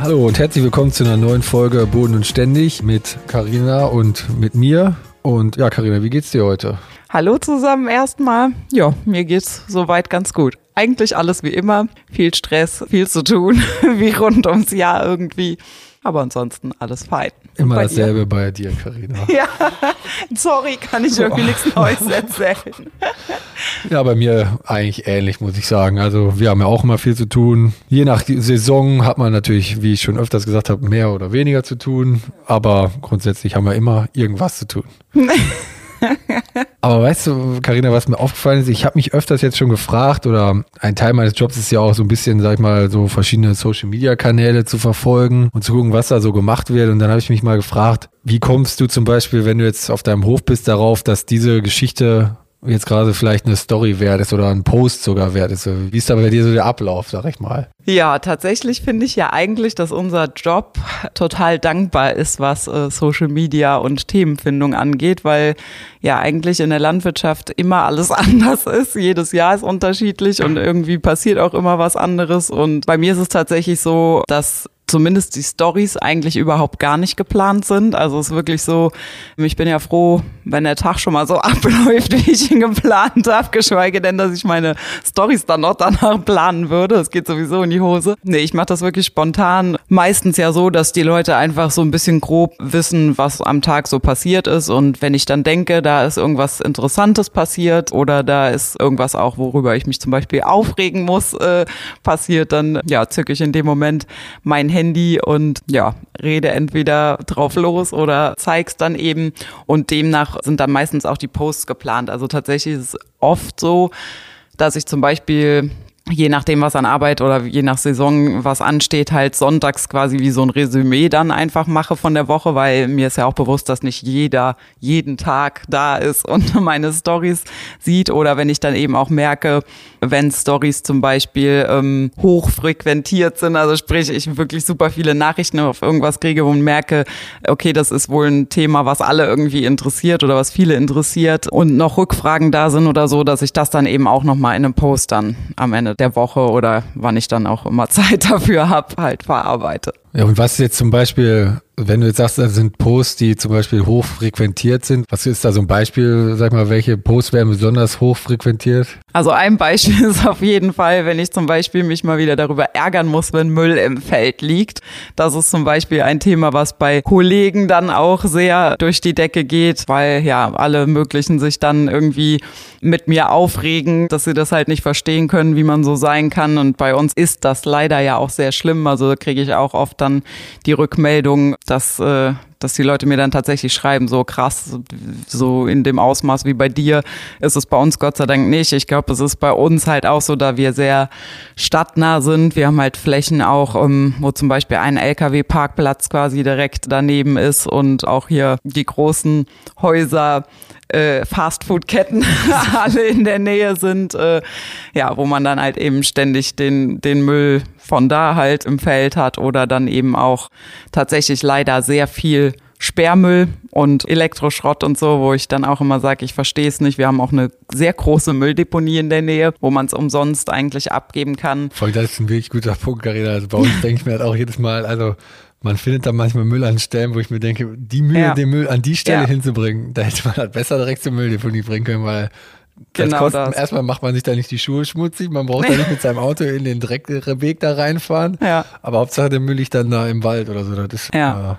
Hallo und herzlich willkommen zu einer neuen Folge Boden und Ständig mit Karina und mit mir. Und ja, Karina, wie geht's dir heute? Hallo zusammen erstmal. Ja, mir geht's soweit ganz gut. Eigentlich alles wie immer. Viel Stress, viel zu tun, wie rund ums Jahr irgendwie. Aber ansonsten alles fein. Immer bei dasselbe dir? bei dir, Karina. Ja, sorry, kann ich irgendwie oh. nichts Neues erzählen. Ja, bei mir eigentlich ähnlich, muss ich sagen. Also wir haben ja auch immer viel zu tun. Je nach Saison hat man natürlich, wie ich schon öfters gesagt habe, mehr oder weniger zu tun. Aber grundsätzlich haben wir immer irgendwas zu tun. Aber weißt du, Karina, was mir aufgefallen ist, ich habe mich öfters jetzt schon gefragt oder ein Teil meines Jobs ist ja auch so ein bisschen, sag ich mal, so verschiedene Social Media Kanäle zu verfolgen und zu gucken, was da so gemacht wird. Und dann habe ich mich mal gefragt, wie kommst du zum Beispiel, wenn du jetzt auf deinem Hof bist, darauf, dass diese Geschichte jetzt gerade vielleicht eine Story wert ist oder ein Post sogar wert ist. Wie ist da bei dir so der Ablauf, sag ich mal? Ja, tatsächlich finde ich ja eigentlich, dass unser Job total dankbar ist, was äh, Social Media und Themenfindung angeht, weil ja eigentlich in der Landwirtschaft immer alles anders ist. Jedes Jahr ist unterschiedlich und irgendwie passiert auch immer was anderes. Und bei mir ist es tatsächlich so, dass zumindest die Stories eigentlich überhaupt gar nicht geplant sind. Also es ist wirklich so, ich bin ja froh, wenn der Tag schon mal so abläuft, wie ich ihn geplant habe, geschweige denn, dass ich meine Stories dann noch danach planen würde. Es geht sowieso in die Hose. Nee, ich mache das wirklich spontan. Meistens ja so, dass die Leute einfach so ein bisschen grob wissen, was am Tag so passiert ist. Und wenn ich dann denke, da ist irgendwas Interessantes passiert oder da ist irgendwas auch, worüber ich mich zum Beispiel aufregen muss, äh, passiert, dann ja, zücke ich in dem Moment mein Handy und ja, rede entweder drauf los oder zeig's dann eben. Und demnach sind dann meistens auch die Posts geplant. Also tatsächlich ist es oft so, dass ich zum Beispiel je nachdem, was an Arbeit oder je nach Saison was ansteht, halt sonntags quasi wie so ein Resümee dann einfach mache von der Woche, weil mir ist ja auch bewusst, dass nicht jeder jeden Tag da ist und meine Stories sieht. Oder wenn ich dann eben auch merke, wenn Stories zum Beispiel ähm, hochfrequentiert sind, also sprich ich wirklich super viele Nachrichten auf irgendwas kriege und merke, okay, das ist wohl ein Thema, was alle irgendwie interessiert oder was viele interessiert und noch Rückfragen da sind oder so, dass ich das dann eben auch nochmal in einem Post dann am Ende der Woche oder wann ich dann auch immer Zeit dafür habe, halt verarbeite. Ja, und was jetzt zum Beispiel, wenn du jetzt sagst, das sind Posts, die zum Beispiel hoch frequentiert sind, was ist da so ein Beispiel, sag mal, welche Posts werden besonders hoch frequentiert? Also ein Beispiel ist auf jeden Fall, wenn ich zum Beispiel mich mal wieder darüber ärgern muss, wenn Müll im Feld liegt. Das ist zum Beispiel ein Thema, was bei Kollegen dann auch sehr durch die Decke geht, weil ja alle möglichen sich dann irgendwie mit mir aufregen, dass sie das halt nicht verstehen können, wie man so sein kann. Und bei uns ist das leider ja auch sehr schlimm. Also kriege ich auch oft dann die Rückmeldung, dass, äh, dass die Leute mir dann tatsächlich schreiben, so krass, so in dem Ausmaß wie bei dir ist es bei uns Gott sei Dank nicht. Ich glaube, es ist bei uns halt auch so, da wir sehr stadtnah sind. Wir haben halt Flächen auch, ähm, wo zum Beispiel ein LKW-Parkplatz quasi direkt daneben ist und auch hier die großen Häuser äh, Fastfood-Ketten alle in der Nähe sind, äh, ja, wo man dann halt eben ständig den, den Müll von da halt im Feld hat oder dann eben auch tatsächlich leider sehr viel Sperrmüll und Elektroschrott und so, wo ich dann auch immer sage, ich verstehe es nicht. Wir haben auch eine sehr große Mülldeponie in der Nähe, wo man es umsonst eigentlich abgeben kann. Voll, das ist ein wirklich guter Punkt, Carina. Also bei uns denke ich mir halt auch jedes Mal, also man findet da manchmal Müll an Stellen, wo ich mir denke, die Mühe, ja. den Müll an die Stelle ja. hinzubringen, da hätte man halt besser direkt zur Mülldeponie bringen können, weil genau kostet, das. erstmal macht man sich da nicht die Schuhe schmutzig, man braucht da nicht mit seinem Auto in den Dreckweg da reinfahren. Ja. Aber Hauptsache der Müll liegt dann da im Wald oder so. Das ist, ja. Äh,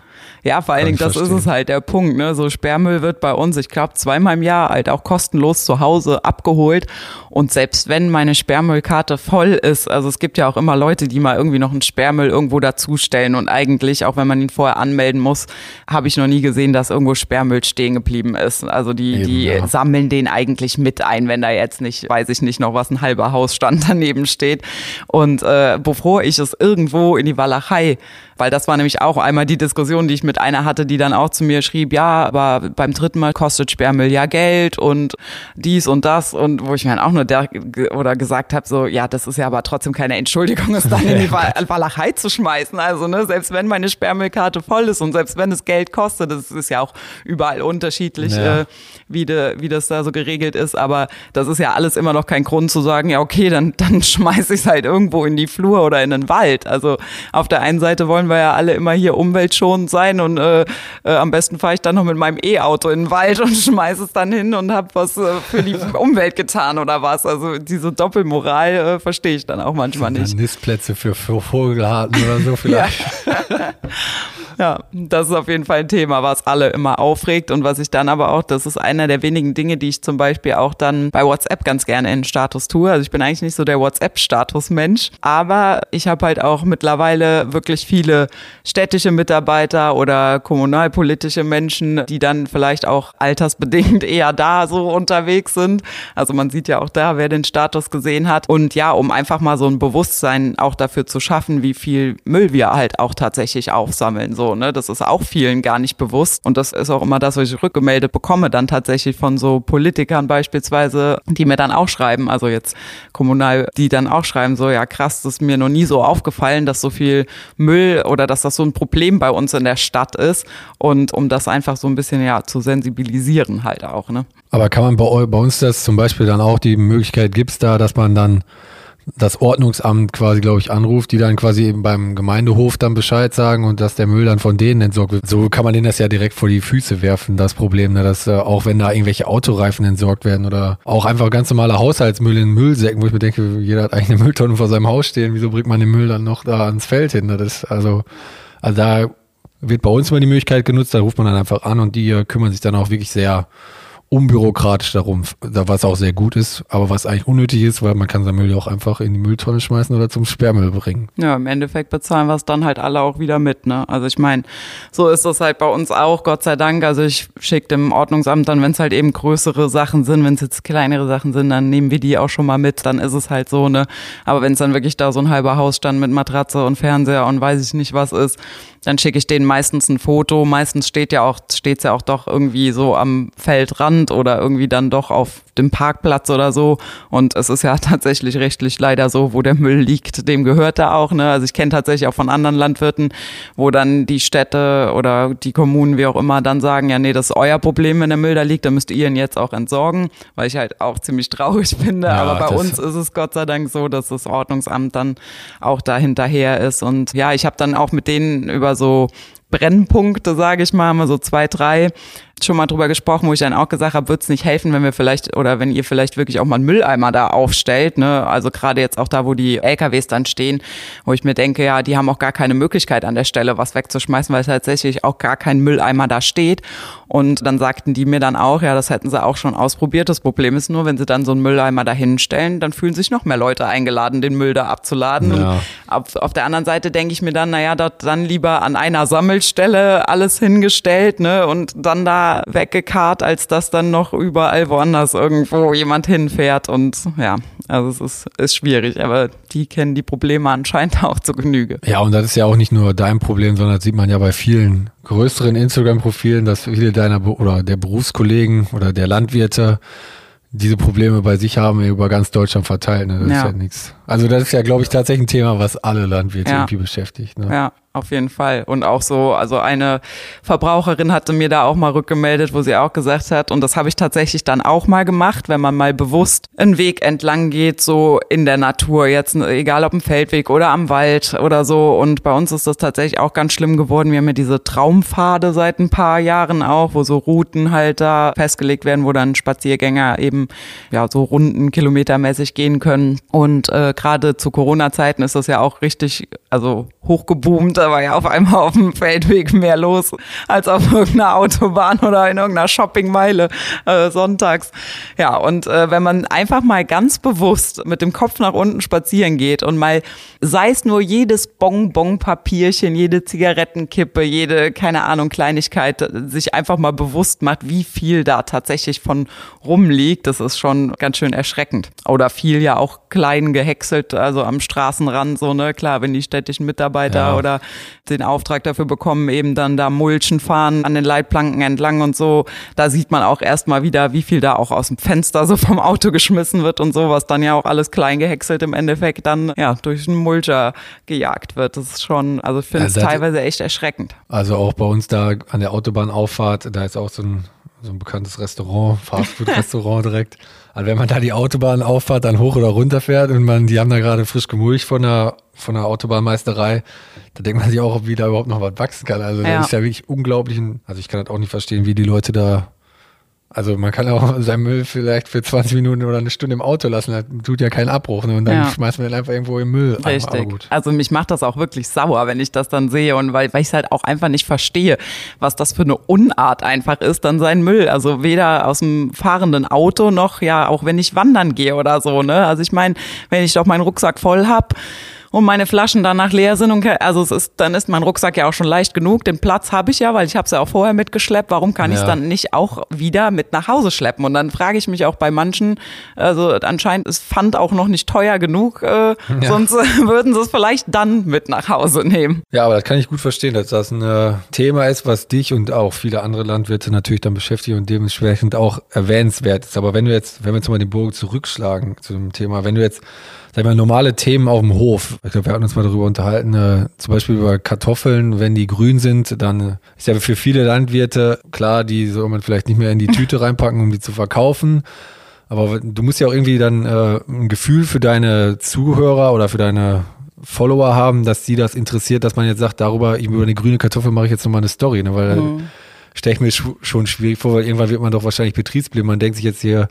Ja, vor allen Dingen, das verstehen. ist es halt der Punkt. Ne? So Sperrmüll wird bei uns, ich glaube, zweimal im Jahr halt auch kostenlos zu Hause abgeholt. Und selbst wenn meine Sperrmüllkarte voll ist, also es gibt ja auch immer Leute, die mal irgendwie noch einen Sperrmüll irgendwo dazustellen. Und eigentlich, auch wenn man ihn vorher anmelden muss, habe ich noch nie gesehen, dass irgendwo Sperrmüll stehen geblieben ist. Also die, Eben, die ja. sammeln den eigentlich mit ein, wenn da jetzt nicht, weiß ich nicht, noch was ein halber Hausstand daneben steht. Und äh, bevor ich es irgendwo in die Walachei weil das war nämlich auch einmal die Diskussion, die ich mit einer hatte, die dann auch zu mir schrieb, ja, aber beim dritten Mal kostet Sperrmüll ja Geld und dies und das und wo ich mir dann auch nur der, oder gesagt habe, so, ja, das ist ja aber trotzdem keine Entschuldigung, es dann in die Walachei zu schmeißen. Also, ne, selbst wenn meine Sperrmüllkarte voll ist und selbst wenn es Geld kostet, das ist ja auch überall unterschiedlich, ja. äh, wie, de, wie das da so geregelt ist, aber das ist ja alles immer noch kein Grund zu sagen, ja, okay, dann, dann schmeiße ich es halt irgendwo in die Flur oder in den Wald. Also auf der einen Seite wollen wir ja alle immer hier umweltschonend sein und äh, äh, am besten fahre ich dann noch mit meinem E-Auto in den Wald und schmeiße es dann hin und habe was äh, für die Umwelt getan oder was. Also diese Doppelmoral äh, verstehe ich dann auch manchmal nicht. Nistplätze für, für Vogelarten oder so vielleicht. Ja. Ja, das ist auf jeden Fall ein Thema, was alle immer aufregt und was ich dann aber auch, das ist einer der wenigen Dinge, die ich zum Beispiel auch dann bei WhatsApp ganz gerne in Status tue. Also ich bin eigentlich nicht so der WhatsApp-Status-Mensch, aber ich habe halt auch mittlerweile wirklich viele städtische Mitarbeiter oder kommunalpolitische Menschen, die dann vielleicht auch altersbedingt eher da so unterwegs sind. Also man sieht ja auch da, wer den Status gesehen hat. Und ja, um einfach mal so ein Bewusstsein auch dafür zu schaffen, wie viel Müll wir halt auch tatsächlich aufsammeln. So, ne? Das ist auch vielen gar nicht bewusst. Und das ist auch immer das, was ich rückgemeldet bekomme, dann tatsächlich von so Politikern beispielsweise, die mir dann auch schreiben, also jetzt kommunal, die dann auch schreiben, so, ja krass, das ist mir noch nie so aufgefallen, dass so viel Müll oder dass das so ein Problem bei uns in der Stadt ist und um das einfach so ein bisschen ja zu sensibilisieren halt auch. Ne? Aber kann man bei, bei uns das zum Beispiel dann auch die Möglichkeit gibt es da, dass man dann das Ordnungsamt quasi, glaube ich, anruft, die dann quasi eben beim Gemeindehof dann Bescheid sagen und dass der Müll dann von denen entsorgt wird. So kann man denen das ja direkt vor die Füße werfen, das Problem, ne? dass äh, auch wenn da irgendwelche Autoreifen entsorgt werden oder auch einfach ganz normaler Haushaltsmüll in Müllsäcken, wo ich mir denke, jeder hat eigentlich eine Mülltonne vor seinem Haus stehen, wieso bringt man den Müll dann noch da ans Feld hin? Ne? Das, also, also da wird bei uns immer die Möglichkeit genutzt, da ruft man dann einfach an und die äh, kümmern sich dann auch wirklich sehr unbürokratisch darum, was auch sehr gut ist, aber was eigentlich unnötig ist, weil man kann sein Müll ja auch einfach in die Mülltonne schmeißen oder zum Sperrmüll bringen. Ja, im Endeffekt bezahlen wir es dann halt alle auch wieder mit, ne? Also ich meine, so ist das halt bei uns auch, Gott sei Dank. Also ich schicke dem Ordnungsamt dann, wenn es halt eben größere Sachen sind, wenn es jetzt kleinere Sachen sind, dann nehmen wir die auch schon mal mit, dann ist es halt so, ne? Aber wenn es dann wirklich da so ein halber Hausstand mit Matratze und Fernseher und weiß ich nicht was ist, dann schicke ich denen meistens ein Foto. Meistens steht ja auch, steht's ja auch doch irgendwie so am Feldrand oder irgendwie dann doch auf dem Parkplatz oder so. Und es ist ja tatsächlich rechtlich leider so, wo der Müll liegt, dem gehört er auch. Ne? Also ich kenne tatsächlich auch von anderen Landwirten, wo dann die Städte oder die Kommunen, wie auch immer, dann sagen, ja, nee, das ist euer Problem, wenn der Müll da liegt, dann müsst ihr ihn jetzt auch entsorgen, weil ich halt auch ziemlich traurig finde. Ja, Aber bei uns ist es Gott sei Dank so, dass das Ordnungsamt dann auch da hinterher ist. Und ja, ich habe dann auch mit denen über so Brennpunkte, sage ich mal, mal so zwei, drei schon mal drüber gesprochen, wo ich dann auch gesagt habe, wird es nicht helfen, wenn wir vielleicht oder wenn ihr vielleicht wirklich auch mal einen Mülleimer da aufstellt, ne? Also gerade jetzt auch da, wo die LKWs dann stehen, wo ich mir denke, ja, die haben auch gar keine Möglichkeit an der Stelle was wegzuschmeißen, weil tatsächlich auch gar kein Mülleimer da steht. Und dann sagten die mir dann auch, ja, das hätten sie auch schon ausprobiert. Das Problem ist nur, wenn sie dann so einen Mülleimer da hinstellen, dann fühlen sich noch mehr Leute eingeladen, den Müll da abzuladen. Ja. Und auf, auf der anderen Seite denke ich mir dann, naja, dort dann lieber an einer Sammelstelle alles hingestellt, ne? Und dann da weggekarrt, als dass dann noch überall woanders irgendwo jemand hinfährt. Und ja, also es ist, ist schwierig, aber die kennen die Probleme anscheinend auch zu Genüge. Ja, und das ist ja auch nicht nur dein Problem, sondern das sieht man ja bei vielen größeren Instagram-Profilen, dass viele deiner oder der Berufskollegen oder der Landwirte diese Probleme bei sich haben, über ganz Deutschland verteilt. Ne? Das ja. ist ja nichts. Also das ist ja, glaube ich, tatsächlich ein Thema, was alle Landwirte ja. irgendwie beschäftigt. Ne? Ja, auf jeden Fall. Und auch so, also eine Verbraucherin hatte mir da auch mal rückgemeldet, wo sie auch gesagt hat, und das habe ich tatsächlich dann auch mal gemacht, wenn man mal bewusst einen Weg entlang geht, so in der Natur, jetzt egal ob im Feldweg oder am Wald oder so. Und bei uns ist das tatsächlich auch ganz schlimm geworden. Wir haben ja diese Traumpfade seit ein paar Jahren auch, wo so Routen halt da festgelegt werden, wo dann Spaziergänger eben ja so Runden kilometermäßig gehen können. Und äh, gerade zu Corona-Zeiten ist das ja auch richtig, also hochgeboomt da war ja auf einmal auf dem Feldweg mehr los als auf irgendeiner Autobahn oder in irgendeiner Shoppingmeile äh, sonntags. Ja, und äh, wenn man einfach mal ganz bewusst mit dem Kopf nach unten spazieren geht und mal, sei es nur jedes Bonbon-Papierchen, jede Zigarettenkippe, jede, keine Ahnung, Kleinigkeit, sich einfach mal bewusst macht, wie viel da tatsächlich von rumliegt, das ist schon ganz schön erschreckend. Oder viel ja auch klein gehäckselt, also am Straßenrand, so, ne, klar, wenn die städtischen Mitarbeiter ja. oder den Auftrag dafür bekommen, eben dann da Mulchen fahren an den Leitplanken entlang und so, da sieht man auch erstmal wieder, wie viel da auch aus dem Fenster so vom Auto geschmissen wird und so, was dann ja auch alles klein gehäckselt im Endeffekt dann, ja, durch einen Mulcher gejagt wird. Das ist schon, also ich finde es teilweise echt erschreckend. Also auch bei uns da an der Autobahnauffahrt, da ist auch so ein so ein bekanntes Restaurant, Fastfood-Restaurant direkt. Also wenn man da die Autobahn auffahrt, dann hoch oder runter fährt und man, die haben da gerade frisch gemulcht von der, von der Autobahnmeisterei, da denkt man sich auch, ob wie da überhaupt noch was wachsen kann. Also ja. das ist ja wirklich unglaublich. Also ich kann das auch nicht verstehen, wie die Leute da also man kann auch seinen Müll vielleicht für 20 Minuten oder eine Stunde im Auto lassen, das tut ja keinen Abbruch ne? und dann ja. schmeißt man den einfach irgendwo im Müll. Richtig. Also mich macht das auch wirklich sauer, wenn ich das dann sehe und weil, weil ich es halt auch einfach nicht verstehe, was das für eine Unart einfach ist, dann sein Müll. Also weder aus dem fahrenden Auto noch ja auch wenn ich wandern gehe oder so. Ne? Also ich meine, wenn ich doch meinen Rucksack voll hab und meine Flaschen danach leer sind und also es ist dann ist mein Rucksack ja auch schon leicht genug. Den Platz habe ich ja, weil ich habe es ja auch vorher mitgeschleppt. Warum kann ja. ich es dann nicht auch wieder mit nach Hause schleppen? Und dann frage ich mich auch bei manchen, also anscheinend ist Pfand auch noch nicht teuer genug, äh, ja. sonst würden sie es vielleicht dann mit nach Hause nehmen. Ja, aber das kann ich gut verstehen, dass das ein äh, Thema ist, was dich und auch viele andere Landwirte natürlich dann beschäftigt und dementsprechend auch erwähnenswert ist. Aber wenn wir jetzt, wenn wir jetzt mal den Bogen zurückschlagen zu dem Thema, wenn du jetzt sag mal, normale Themen auf dem Hof. Ich glaube, wir hatten uns mal darüber unterhalten, äh, zum Beispiel über Kartoffeln, wenn die grün sind, dann äh, ist ja für viele Landwirte klar, die soll man vielleicht nicht mehr in die Tüte reinpacken, um die zu verkaufen. Aber du musst ja auch irgendwie dann äh, ein Gefühl für deine Zuhörer oder für deine Follower haben, dass sie das interessiert, dass man jetzt sagt, darüber, über eine grüne Kartoffel mache ich jetzt nochmal eine Story, ne? weil mhm. stelle ich mir schon schwierig vor, weil irgendwann wird man doch wahrscheinlich betriebsblind. Man denkt sich jetzt hier,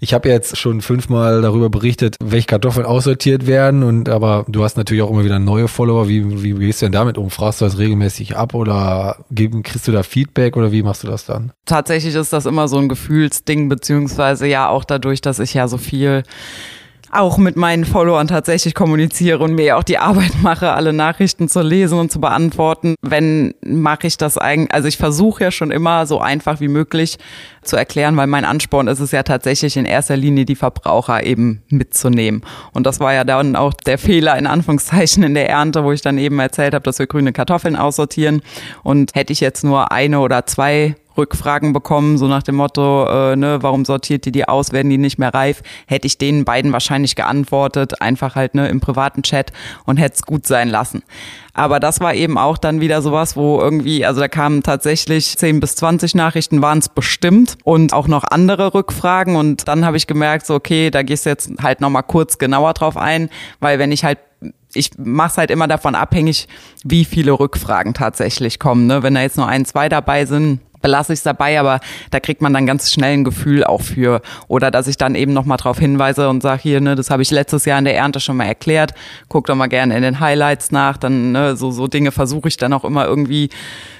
ich habe jetzt schon fünfmal darüber berichtet, welche Kartoffeln aussortiert werden und aber du hast natürlich auch immer wieder neue Follower. Wie, wie gehst du denn damit um? Fragst du das regelmäßig ab oder geben, kriegst du da Feedback oder wie machst du das dann? Tatsächlich ist das immer so ein Gefühlsding, beziehungsweise ja auch dadurch, dass ich ja so viel auch mit meinen Followern tatsächlich kommuniziere und mir auch die Arbeit mache, alle Nachrichten zu lesen und zu beantworten. Wenn mache ich das eigentlich, also ich versuche ja schon immer so einfach wie möglich zu erklären, weil mein Ansporn ist es ja tatsächlich in erster Linie die Verbraucher eben mitzunehmen. Und das war ja dann auch der Fehler in Anführungszeichen in der Ernte, wo ich dann eben erzählt habe, dass wir grüne Kartoffeln aussortieren. Und hätte ich jetzt nur eine oder zwei Rückfragen bekommen, so nach dem Motto, äh, ne, warum sortiert ihr die aus, werden die nicht mehr reif, hätte ich denen beiden wahrscheinlich geantwortet, einfach halt ne, im privaten Chat und hätte es gut sein lassen. Aber das war eben auch dann wieder sowas, wo irgendwie, also da kamen tatsächlich 10 bis 20 Nachrichten waren es bestimmt und auch noch andere Rückfragen. Und dann habe ich gemerkt, so, okay, da gehst du jetzt halt nochmal kurz genauer drauf ein, weil wenn ich halt ich mache es halt immer davon abhängig, wie viele Rückfragen tatsächlich kommen. Ne? Wenn da jetzt nur ein, zwei dabei sind, belasse ich es dabei, aber da kriegt man dann ganz schnell ein Gefühl auch für. Oder dass ich dann eben nochmal drauf hinweise und sage, hier, ne, das habe ich letztes Jahr in der Ernte schon mal erklärt. Guck doch mal gerne in den Highlights nach. Dann, ne, so, so Dinge versuche ich dann auch immer irgendwie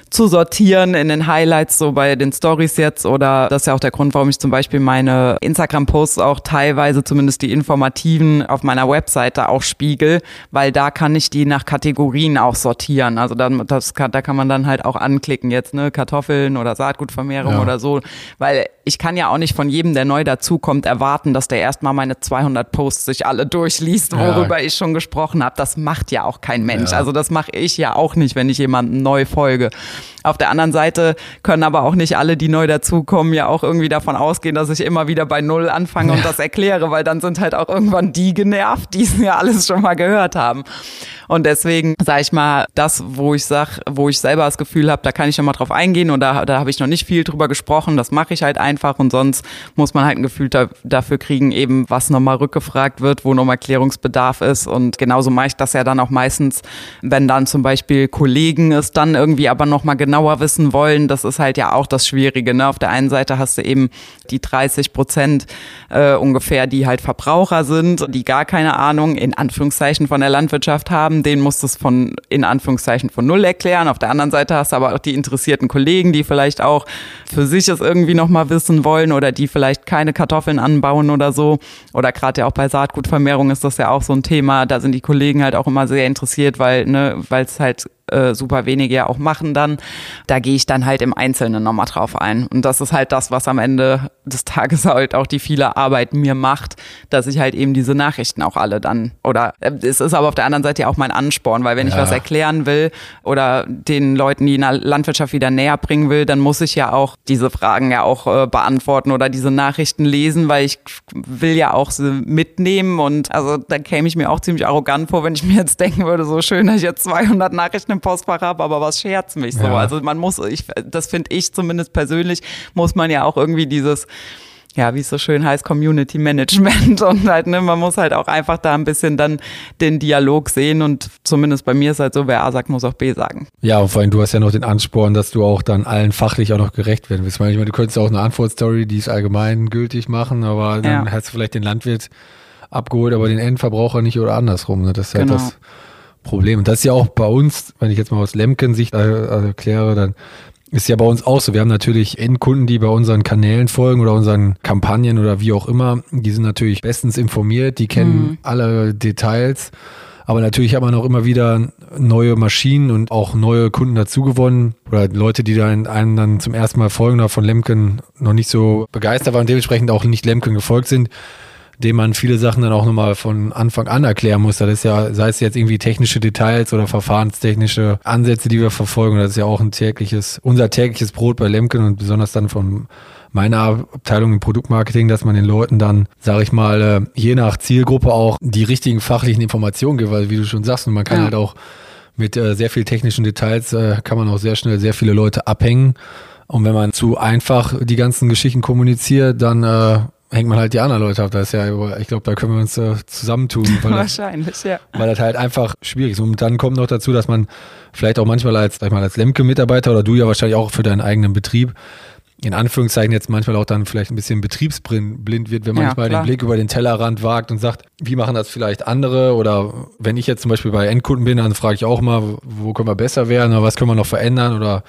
zu sortieren in den Highlights, so bei den Stories jetzt. Oder das ist ja auch der Grund, warum ich zum Beispiel meine Instagram-Posts auch teilweise, zumindest die informativen, auf meiner Webseite auch spiegel, weil da kann ich die nach Kategorien auch sortieren. Also dann, das kann, da kann man dann halt auch anklicken jetzt, ne, Kartoffeln oder Saatgutvermehrung ja. oder so. Weil ich kann ja auch nicht von jedem, der neu dazukommt, erwarten, dass der erstmal meine 200 Posts sich alle durchliest, worüber ja. ich schon gesprochen habe. Das macht ja auch kein Mensch. Ja. Also das mache ich ja auch nicht, wenn ich jemanden neu folge. Auf der anderen Seite können aber auch nicht alle, die neu dazukommen, ja auch irgendwie davon ausgehen, dass ich immer wieder bei Null anfange und das erkläre, weil dann sind halt auch irgendwann die genervt, die es ja alles schon mal gehört haben. Und deswegen sage ich mal, das, wo ich sag, wo ich selber das Gefühl habe, da kann ich noch mal drauf eingehen und da, da habe ich noch nicht viel drüber gesprochen, das mache ich halt einfach und sonst muss man halt ein Gefühl da, dafür kriegen, eben was nochmal rückgefragt wird, wo nochmal Klärungsbedarf ist und genauso mache ich das ja dann auch meistens, wenn dann zum Beispiel Kollegen es dann irgendwie aber noch nochmal genauer wissen wollen. Das ist halt ja auch das Schwierige. Ne? Auf der einen Seite hast du eben die 30 Prozent äh, ungefähr, die halt Verbraucher sind, die gar keine Ahnung in Anführungszeichen von der Landwirtschaft haben. Den musst du es von in Anführungszeichen von null erklären. Auf der anderen Seite hast du aber auch die interessierten Kollegen, die vielleicht auch für sich es irgendwie nochmal wissen wollen oder die vielleicht keine Kartoffeln anbauen oder so. Oder gerade ja auch bei Saatgutvermehrung ist das ja auch so ein Thema. Da sind die Kollegen halt auch immer sehr interessiert, weil ne, weil es halt äh, super wenige ja auch machen dann. Da gehe ich dann halt im Einzelnen nochmal drauf ein. Und das ist halt das, was am Ende des Tages halt auch die viele Arbeit mir macht, dass ich halt eben diese Nachrichten auch alle dann, oder äh, es ist aber auf der anderen Seite ja auch mein Ansporn, weil wenn ja. ich was erklären will oder den Leuten, die in der Landwirtschaft wieder näher bringen will, dann muss ich ja auch diese Fragen ja auch äh, beantworten oder diese Nachrichten lesen, weil ich will ja auch sie mitnehmen und also da käme ich mir auch ziemlich arrogant vor, wenn ich mir jetzt denken würde, so schön, dass ich jetzt 200 Nachrichten im Postfach habe, aber was scherzt mich so? Ja. Also man muss, ich, das finde ich zumindest persönlich, muss man ja auch irgendwie dieses ja, wie es so schön heißt, Community Management und halt, ne, man muss halt auch einfach da ein bisschen dann den Dialog sehen und zumindest bei mir ist halt so, wer A sagt, muss auch B sagen. Ja, und vor allem du hast ja noch den Ansporn, dass du auch dann allen fachlich auch noch gerecht werden willst. Ich meine, du könntest auch eine Antwortstory, die ist allgemein gültig machen, aber dann ja. hast du vielleicht den Landwirt abgeholt, aber den Endverbraucher nicht oder andersrum. Ne? Das ist genau. das Problem. Und das ist ja auch bei uns, wenn ich jetzt mal aus Lemken-Sicht äh, erkläre, dann ist ja bei uns auch so. Wir haben natürlich Endkunden, die bei unseren Kanälen folgen oder unseren Kampagnen oder wie auch immer. Die sind natürlich bestens informiert, die kennen mhm. alle Details. Aber natürlich hat man auch immer wieder neue Maschinen und auch neue Kunden dazugewonnen oder Leute, die dann einem dann zum ersten Mal folgen oder von Lemken noch nicht so begeistert waren und dementsprechend auch nicht Lemken gefolgt sind dem man viele Sachen dann auch nochmal von Anfang an erklären muss. Das ist ja, sei es jetzt irgendwie technische Details oder verfahrenstechnische Ansätze, die wir verfolgen. Das ist ja auch ein tägliches, unser tägliches Brot bei Lemken und besonders dann von meiner Abteilung im Produktmarketing, dass man den Leuten dann, sage ich mal, äh, je nach Zielgruppe auch die richtigen fachlichen Informationen gibt, weil wie du schon sagst, man kann ja. halt auch mit äh, sehr viel technischen Details, äh, kann man auch sehr schnell sehr viele Leute abhängen. Und wenn man zu einfach die ganzen Geschichten kommuniziert, dann äh, hängt man halt die anderen Leute ab. Das ist ja, ich glaube, da können wir uns äh, zusammentun. Weil Wahrscheinlich, das, ja. Weil das halt einfach schwierig ist. Und dann kommt noch dazu, dass man vielleicht auch manchmal als, sag ich mal, als Lemke-Mitarbeiter oder du ja wahrscheinlich auch für deinen eigenen Betrieb in Anführungszeichen jetzt manchmal auch dann vielleicht ein bisschen betriebsblind wird, wenn man ja, manchmal klar. den Blick über den Tellerrand wagt und sagt, wie machen das vielleicht andere? Oder wenn ich jetzt zum Beispiel bei Endkunden bin, dann frage ich auch mal, wo können wir besser werden oder was können wir noch verändern oder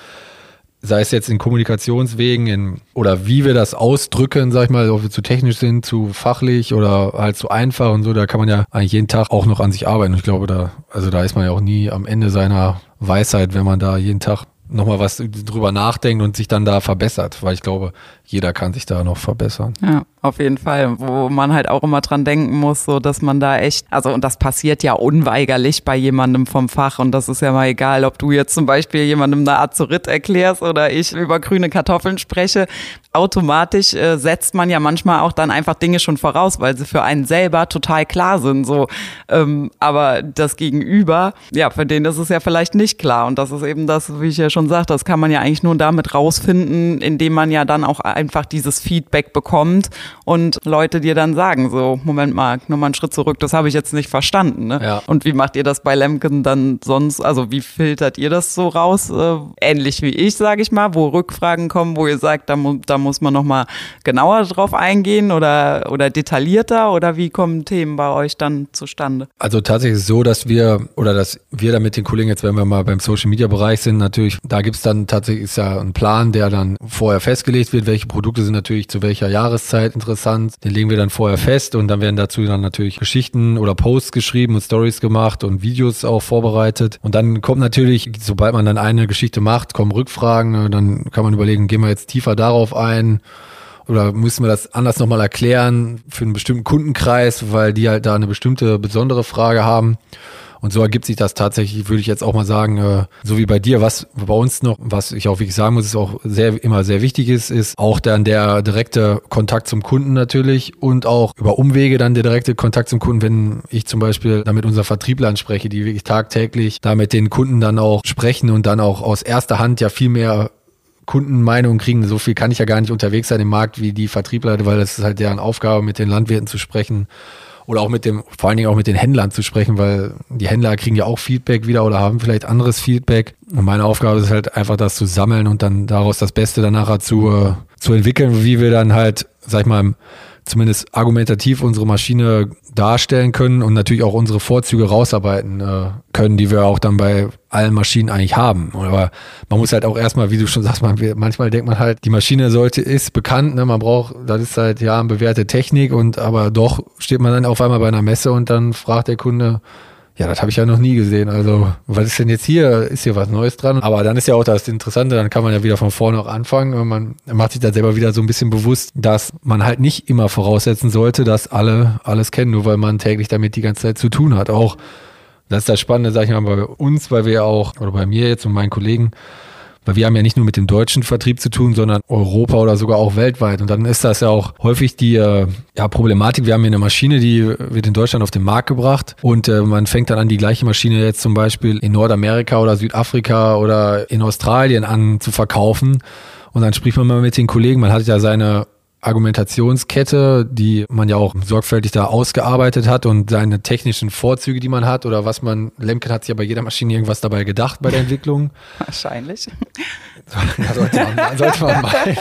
sei es jetzt in Kommunikationswegen in, oder wie wir das ausdrücken, sag ich mal, ob wir zu technisch sind, zu fachlich oder halt zu einfach und so, da kann man ja eigentlich jeden Tag auch noch an sich arbeiten. Ich glaube, da, also da ist man ja auch nie am Ende seiner Weisheit, wenn man da jeden Tag nochmal was drüber nachdenkt und sich dann da verbessert, weil ich glaube, jeder kann sich da noch verbessern. Ja, auf jeden Fall, wo man halt auch immer dran denken muss, so dass man da echt, also und das passiert ja unweigerlich bei jemandem vom Fach. Und das ist ja mal egal, ob du jetzt zum Beispiel jemandem eine Azurit erklärst oder ich über grüne Kartoffeln spreche, automatisch äh, setzt man ja manchmal auch dann einfach Dinge schon voraus, weil sie für einen selber total klar sind, so, ähm, aber das Gegenüber, ja, für den ist es ja vielleicht nicht klar. Und das ist eben das, wie ich ja schon sagte, das kann man ja eigentlich nur damit rausfinden, indem man ja dann auch einfach dieses Feedback bekommt und Leute dir dann sagen, so, Moment mal, nur mal einen Schritt zurück, das habe ich jetzt nicht verstanden. Ne? Ja. Und wie macht ihr das bei Lemken dann sonst? Also wie filtert ihr das so raus? Äh, ähnlich wie ich, sage ich mal, wo Rückfragen kommen, wo ihr sagt, da, mu da muss man nochmal genauer drauf eingehen oder, oder detaillierter oder wie kommen Themen bei euch dann zustande? Also tatsächlich so, dass wir oder dass wir da mit den Kollegen jetzt, wenn wir mal beim Social Media Bereich sind, natürlich, da gibt es dann tatsächlich ist ja ein Plan, der dann vorher festgelegt wird, welche Produkte sind natürlich zu welcher Jahreszeit interessant. Den legen wir dann vorher fest und dann werden dazu dann natürlich Geschichten oder Posts geschrieben und Stories gemacht und Videos auch vorbereitet. Und dann kommt natürlich, sobald man dann eine Geschichte macht, kommen Rückfragen. Dann kann man überlegen, gehen wir jetzt tiefer darauf ein oder müssen wir das anders nochmal erklären für einen bestimmten Kundenkreis, weil die halt da eine bestimmte besondere Frage haben. Und so ergibt sich das tatsächlich, würde ich jetzt auch mal sagen, äh, so wie bei dir, was bei uns noch, was ich auch wirklich sagen muss, ist auch sehr, immer sehr wichtig ist, ist auch dann der direkte Kontakt zum Kunden natürlich und auch über Umwege dann der direkte Kontakt zum Kunden, wenn ich zum Beispiel da mit unserer Vertrieblern spreche, die wirklich tagtäglich da mit den Kunden dann auch sprechen und dann auch aus erster Hand ja viel mehr Kundenmeinungen kriegen. So viel kann ich ja gar nicht unterwegs sein im Markt wie die Vertriebler, weil das ist halt deren Aufgabe, mit den Landwirten zu sprechen oder auch mit dem, vor allen Dingen auch mit den Händlern zu sprechen, weil die Händler kriegen ja auch Feedback wieder oder haben vielleicht anderes Feedback. Und meine Aufgabe ist halt einfach das zu sammeln und dann daraus das Beste dann nachher zu, äh, zu entwickeln, wie wir dann halt, sag ich mal, zumindest argumentativ unsere Maschine darstellen können und natürlich auch unsere Vorzüge rausarbeiten äh, können, die wir auch dann bei allen Maschinen eigentlich haben. Aber man muss halt auch erstmal, wie du schon sagst, man, manchmal denkt man halt, die Maschine sollte, ist bekannt, ne? man braucht, das ist seit Jahren bewährte Technik und aber doch steht man dann auf einmal bei einer Messe und dann fragt der Kunde, ja, das habe ich ja noch nie gesehen. Also, was ist denn jetzt hier? Ist hier was Neues dran? Aber dann ist ja auch das Interessante, dann kann man ja wieder von vorne auch anfangen und man macht sich da selber wieder so ein bisschen bewusst, dass man halt nicht immer voraussetzen sollte, dass alle alles kennen, nur weil man täglich damit die ganze Zeit zu tun hat. Auch das ist das Spannende, sag ich mal, bei uns, weil wir auch, oder bei mir jetzt und meinen Kollegen, weil wir haben ja nicht nur mit dem deutschen Vertrieb zu tun, sondern Europa oder sogar auch weltweit. Und dann ist das ja auch häufig die äh, ja, Problematik. Wir haben hier eine Maschine, die wird in Deutschland auf den Markt gebracht und äh, man fängt dann an, die gleiche Maschine jetzt zum Beispiel in Nordamerika oder Südafrika oder in Australien an zu verkaufen. Und dann spricht man mal mit den Kollegen, man hat ja seine Argumentationskette, die man ja auch sorgfältig da ausgearbeitet hat und seine technischen Vorzüge, die man hat oder was man, Lemken hat sich ja bei jeder Maschine irgendwas dabei gedacht bei der Entwicklung. Wahrscheinlich. Ja, sollte man, sollte man meinen.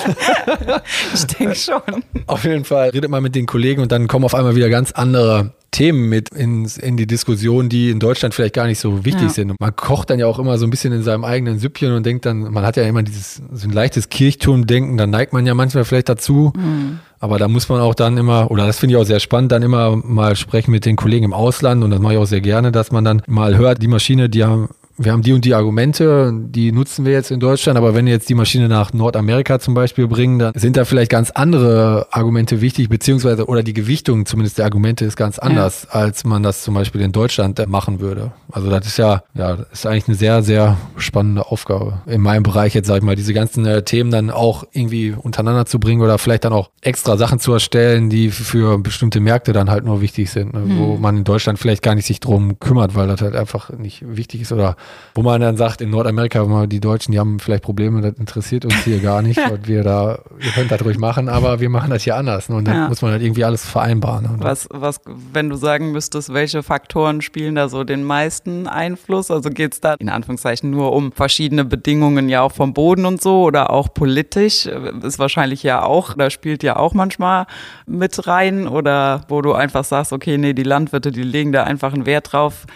Ich denke schon. Auf jeden Fall redet man mit den Kollegen und dann kommen auf einmal wieder ganz andere Themen mit ins, in die Diskussion, die in Deutschland vielleicht gar nicht so wichtig ja. sind. Und man kocht dann ja auch immer so ein bisschen in seinem eigenen Süppchen und denkt dann, man hat ja immer dieses so ein leichtes Kirchturmdenken, dann neigt man ja manchmal vielleicht dazu. Mhm. Aber da muss man auch dann immer, oder das finde ich auch sehr spannend, dann immer mal sprechen mit den Kollegen im Ausland und das mache ich auch sehr gerne, dass man dann mal hört, die Maschine, die haben wir haben die und die Argumente, die nutzen wir jetzt in Deutschland, aber wenn wir jetzt die Maschine nach Nordamerika zum Beispiel bringen, dann sind da vielleicht ganz andere Argumente wichtig, beziehungsweise oder die Gewichtung zumindest der Argumente ist ganz anders, ja. als man das zum Beispiel in Deutschland machen würde. Also das ist ja, ja, das ist eigentlich eine sehr, sehr spannende Aufgabe. In meinem Bereich jetzt, sag ich mal, diese ganzen äh, Themen dann auch irgendwie untereinander zu bringen oder vielleicht dann auch extra Sachen zu erstellen, die für bestimmte Märkte dann halt nur wichtig sind, ne? mhm. wo man in Deutschland vielleicht gar nicht sich drum kümmert, weil das halt einfach nicht wichtig ist oder wo man dann sagt, in Nordamerika, die Deutschen, die haben vielleicht Probleme, das interessiert uns hier gar nicht, weil wir da, ihr könnt das ruhig machen, aber wir machen das hier anders. Ne? Und dann ja. muss man halt irgendwie alles vereinbaren. Ne? Was, was, wenn du sagen müsstest, welche Faktoren spielen da so den meisten Einfluss? Also geht es da in Anführungszeichen nur um verschiedene Bedingungen ja auch vom Boden und so oder auch politisch? Ist wahrscheinlich ja auch, da spielt ja auch manchmal mit rein oder wo du einfach sagst, okay, nee, die Landwirte, die legen da einfach einen Wert drauf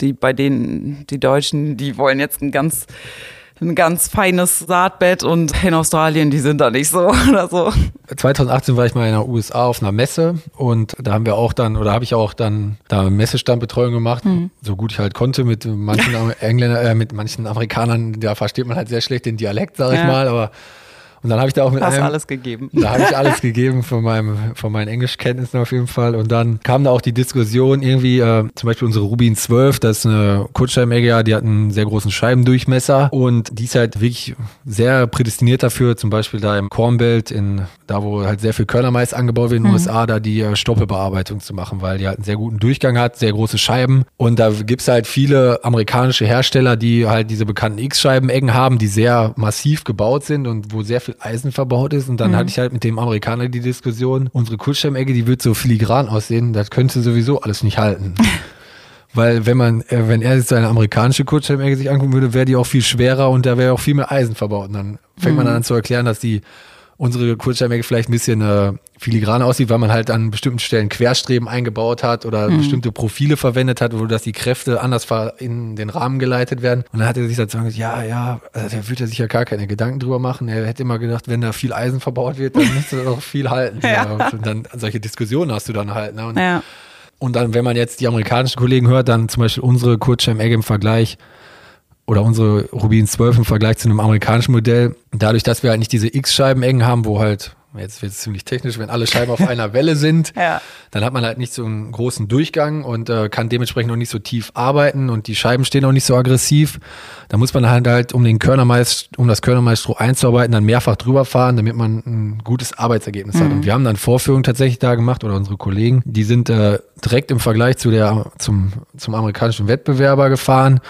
die bei denen, die Deutschen, die wollen jetzt ein ganz ein ganz feines Saatbett und in Australien, die sind da nicht so oder so. 2018 war ich mal in den USA auf einer Messe und da haben wir auch dann, oder habe ich auch dann da Messestandbetreuung gemacht, mhm. so gut ich halt konnte mit manchen Engländer, äh, mit manchen Amerikanern, da versteht man halt sehr schlecht den Dialekt, sag ich ja. mal, aber und dann habe ich da auch mit Hast einem, alles gegeben. Da habe ich alles gegeben von meinem, von meinen Englischkenntnissen auf jeden Fall. Und dann kam da auch die Diskussion irgendwie, äh, zum Beispiel unsere Rubin 12, das ist eine Kurzscheibenegger, die hat einen sehr großen Scheibendurchmesser und die ist halt wirklich sehr prädestiniert dafür, zum Beispiel da im Cornbelt, in, da wo halt sehr viel Körnermais angebaut wird in den mhm. USA, da die äh, Stoppelbearbeitung zu machen, weil die halt einen sehr guten Durchgang hat, sehr große Scheiben. Und da gibt's halt viele amerikanische Hersteller, die halt diese bekannten X-Scheiben-Eggen haben, die sehr massiv gebaut sind und wo sehr viel Eisen verbaut ist. Und dann mhm. hatte ich halt mit dem Amerikaner die Diskussion, unsere Kurzschirmecke, die wird so filigran aussehen, das könnte sowieso alles nicht halten. Weil wenn man, äh, wenn er jetzt seine amerikanische Kurzschirmecke sich angucken würde, wäre die auch viel schwerer und da wäre auch viel mehr Eisen verbaut. Und dann fängt mhm. man an zu erklären, dass die unsere Kurzscheibenecke vielleicht ein bisschen äh, filigran aussieht, weil man halt an bestimmten Stellen Querstreben eingebaut hat oder mhm. bestimmte Profile verwendet hat, wo dass die Kräfte anders in den Rahmen geleitet werden. Und dann hat er sich dazu gesagt, ja, ja, also da würde er sich ja gar keine Gedanken drüber machen. Er hätte immer gedacht, wenn da viel Eisen verbaut wird, dann müsste das auch viel halten. ja. ja. Und dann solche Diskussionen hast du dann halt. Ne? Und, ja. und dann, wenn man jetzt die amerikanischen Kollegen hört, dann zum Beispiel unsere Kurzscheibenegge im Vergleich, oder unsere Rubin 12 im Vergleich zu einem amerikanischen Modell, dadurch, dass wir halt nicht diese X-Scheiben-Engen haben, wo halt, jetzt wird es ziemlich technisch, wenn alle Scheiben auf einer Welle sind, ja. dann hat man halt nicht so einen großen Durchgang und äh, kann dementsprechend auch nicht so tief arbeiten und die Scheiben stehen auch nicht so aggressiv. Da muss man halt halt, um den Körnermais, um das Körnermaisstroh einzuarbeiten, dann mehrfach drüber fahren, damit man ein gutes Arbeitsergebnis mhm. hat. Und wir haben dann Vorführungen tatsächlich da gemacht oder unsere Kollegen, die sind äh, direkt im Vergleich zu der, zum, zum amerikanischen Wettbewerber gefahren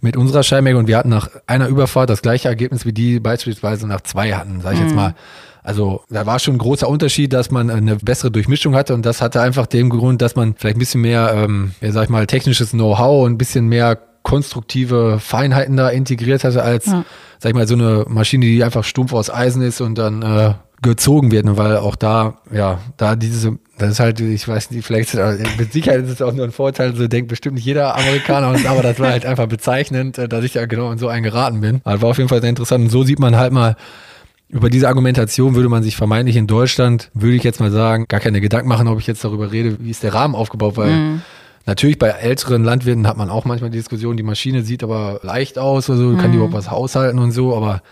mit unserer Scheinmenge und wir hatten nach einer Überfahrt das gleiche Ergebnis, wie die beispielsweise nach zwei hatten, sage ich mhm. jetzt mal. Also da war schon ein großer Unterschied, dass man eine bessere Durchmischung hatte und das hatte einfach den Grund, dass man vielleicht ein bisschen mehr, ähm, ja, sag ich mal, technisches Know-how und ein bisschen mehr konstruktive Feinheiten da integriert hatte, als, ja. sag ich mal, so eine Maschine, die einfach stumpf aus Eisen ist und dann äh, gezogen werden, weil auch da, ja, da diese, das ist halt, ich weiß nicht, vielleicht mit Sicherheit ist es auch nur ein Vorteil, so denkt bestimmt nicht jeder Amerikaner, aber das war halt einfach bezeichnend, äh, dass ich da genau in so einen geraten bin. Also war auf jeden Fall sehr interessant und so sieht man halt mal, über diese Argumentation würde man sich vermeintlich in Deutschland, würde ich jetzt mal sagen, gar keine Gedanken machen, ob ich jetzt darüber rede, wie ist der Rahmen aufgebaut, weil mhm. Natürlich bei älteren Landwirten hat man auch manchmal die Diskussion, die Maschine sieht aber leicht aus oder so, kann die mhm. überhaupt was haushalten und so, aber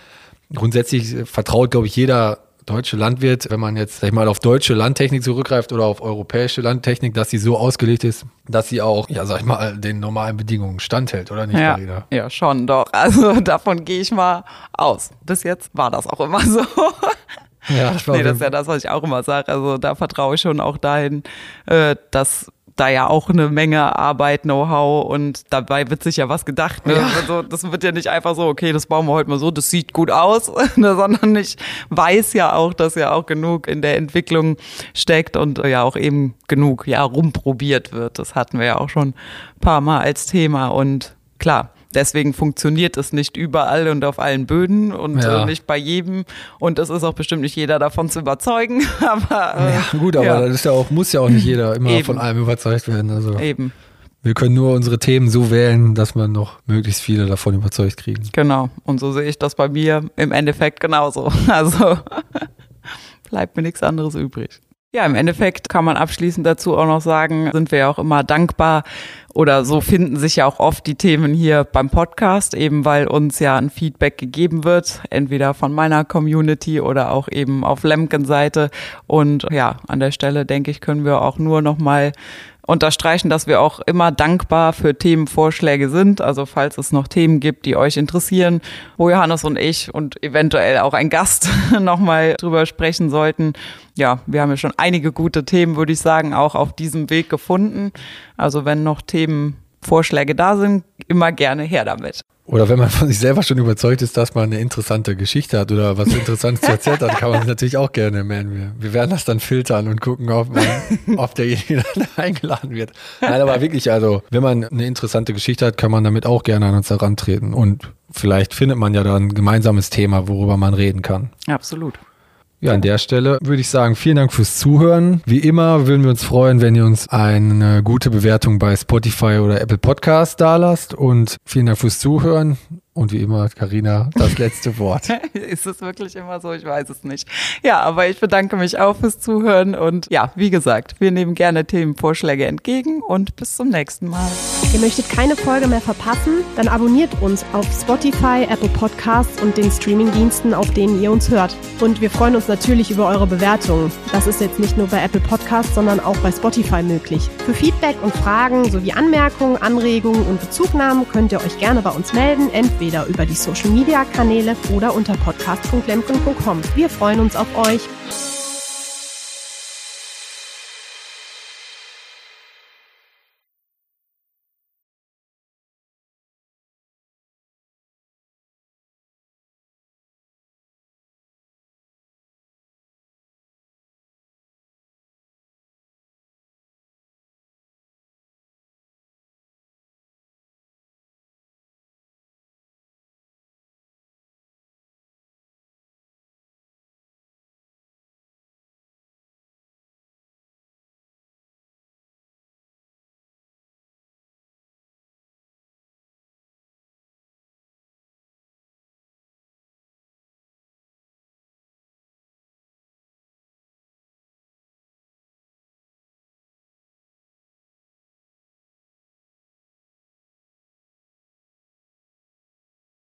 grundsätzlich vertraut, glaube ich, jeder deutsche Landwirt, wenn man jetzt sag ich mal auf deutsche Landtechnik zurückgreift oder auf europäische Landtechnik, dass sie so ausgelegt ist, dass sie auch, ja, sag ich mal, den normalen Bedingungen standhält, oder nicht, ja, Marina? Ja, schon doch. Also davon gehe ich mal aus. Bis jetzt war das auch immer so. Ja, das, nee, das ist ja das, was ich auch immer sage. Also da vertraue ich schon auch dahin, äh, dass da ja auch eine Menge Arbeit, Know-how und dabei wird sich ja was gedacht. Ne? Ja. Also das wird ja nicht einfach so, okay, das bauen wir heute mal so, das sieht gut aus, ne? sondern ich weiß ja auch, dass ja auch genug in der Entwicklung steckt und ja auch eben genug ja rumprobiert wird. Das hatten wir ja auch schon ein paar Mal als Thema und klar, Deswegen funktioniert es nicht überall und auf allen Böden und ja. äh, nicht bei jedem. Und es ist auch bestimmt nicht jeder davon zu überzeugen. aber äh, ja, gut, aber ja. das ist ja auch, muss ja auch nicht jeder immer Eben. von allem überzeugt werden. Also. Eben. Wir können nur unsere Themen so wählen, dass wir noch möglichst viele davon überzeugt kriegen. Genau. Und so sehe ich das bei mir im Endeffekt genauso. Also bleibt mir nichts anderes übrig. Ja, im Endeffekt kann man abschließend dazu auch noch sagen, sind wir ja auch immer dankbar oder so finden sich ja auch oft die Themen hier beim Podcast, eben weil uns ja ein Feedback gegeben wird, entweder von meiner Community oder auch eben auf Lemken Seite. Und ja, an der Stelle denke ich, können wir auch nur noch mal unterstreichen, dass wir auch immer dankbar für Themenvorschläge sind. Also falls es noch Themen gibt, die euch interessieren, wo Johannes und ich und eventuell auch ein Gast nochmal drüber sprechen sollten. Ja, wir haben ja schon einige gute Themen, würde ich sagen, auch auf diesem Weg gefunden. Also wenn noch Themenvorschläge da sind, immer gerne her damit. Oder wenn man von sich selber schon überzeugt ist, dass man eine interessante Geschichte hat oder was Interessantes zu erzählen hat, kann man sich natürlich auch gerne melden. Wir werden das dann filtern und gucken, ob, man, ob derjenige dann eingeladen wird. Nein, aber wirklich, also, wenn man eine interessante Geschichte hat, kann man damit auch gerne an uns herantreten. Und vielleicht findet man ja dann ein gemeinsames Thema, worüber man reden kann. Absolut. Ja, an der Stelle würde ich sagen, vielen Dank fürs Zuhören. Wie immer würden wir uns freuen, wenn ihr uns eine gute Bewertung bei Spotify oder Apple Podcast dalasst. Und vielen Dank fürs Zuhören. Und wie immer, Karina, das letzte Wort. ist es wirklich immer so? Ich weiß es nicht. Ja, aber ich bedanke mich auch fürs Zuhören und ja, wie gesagt, wir nehmen gerne Themenvorschläge entgegen und bis zum nächsten Mal. Ihr möchtet keine Folge mehr verpassen? Dann abonniert uns auf Spotify, Apple Podcasts und den Streamingdiensten, auf denen ihr uns hört. Und wir freuen uns natürlich über eure Bewertungen. Das ist jetzt nicht nur bei Apple Podcasts, sondern auch bei Spotify möglich. Für Feedback und Fragen sowie Anmerkungen, Anregungen und Bezugnahmen könnt ihr euch gerne bei uns melden, entweder über die Social Media Kanäle oder unter podcast.lemken.com. Wir freuen uns auf euch.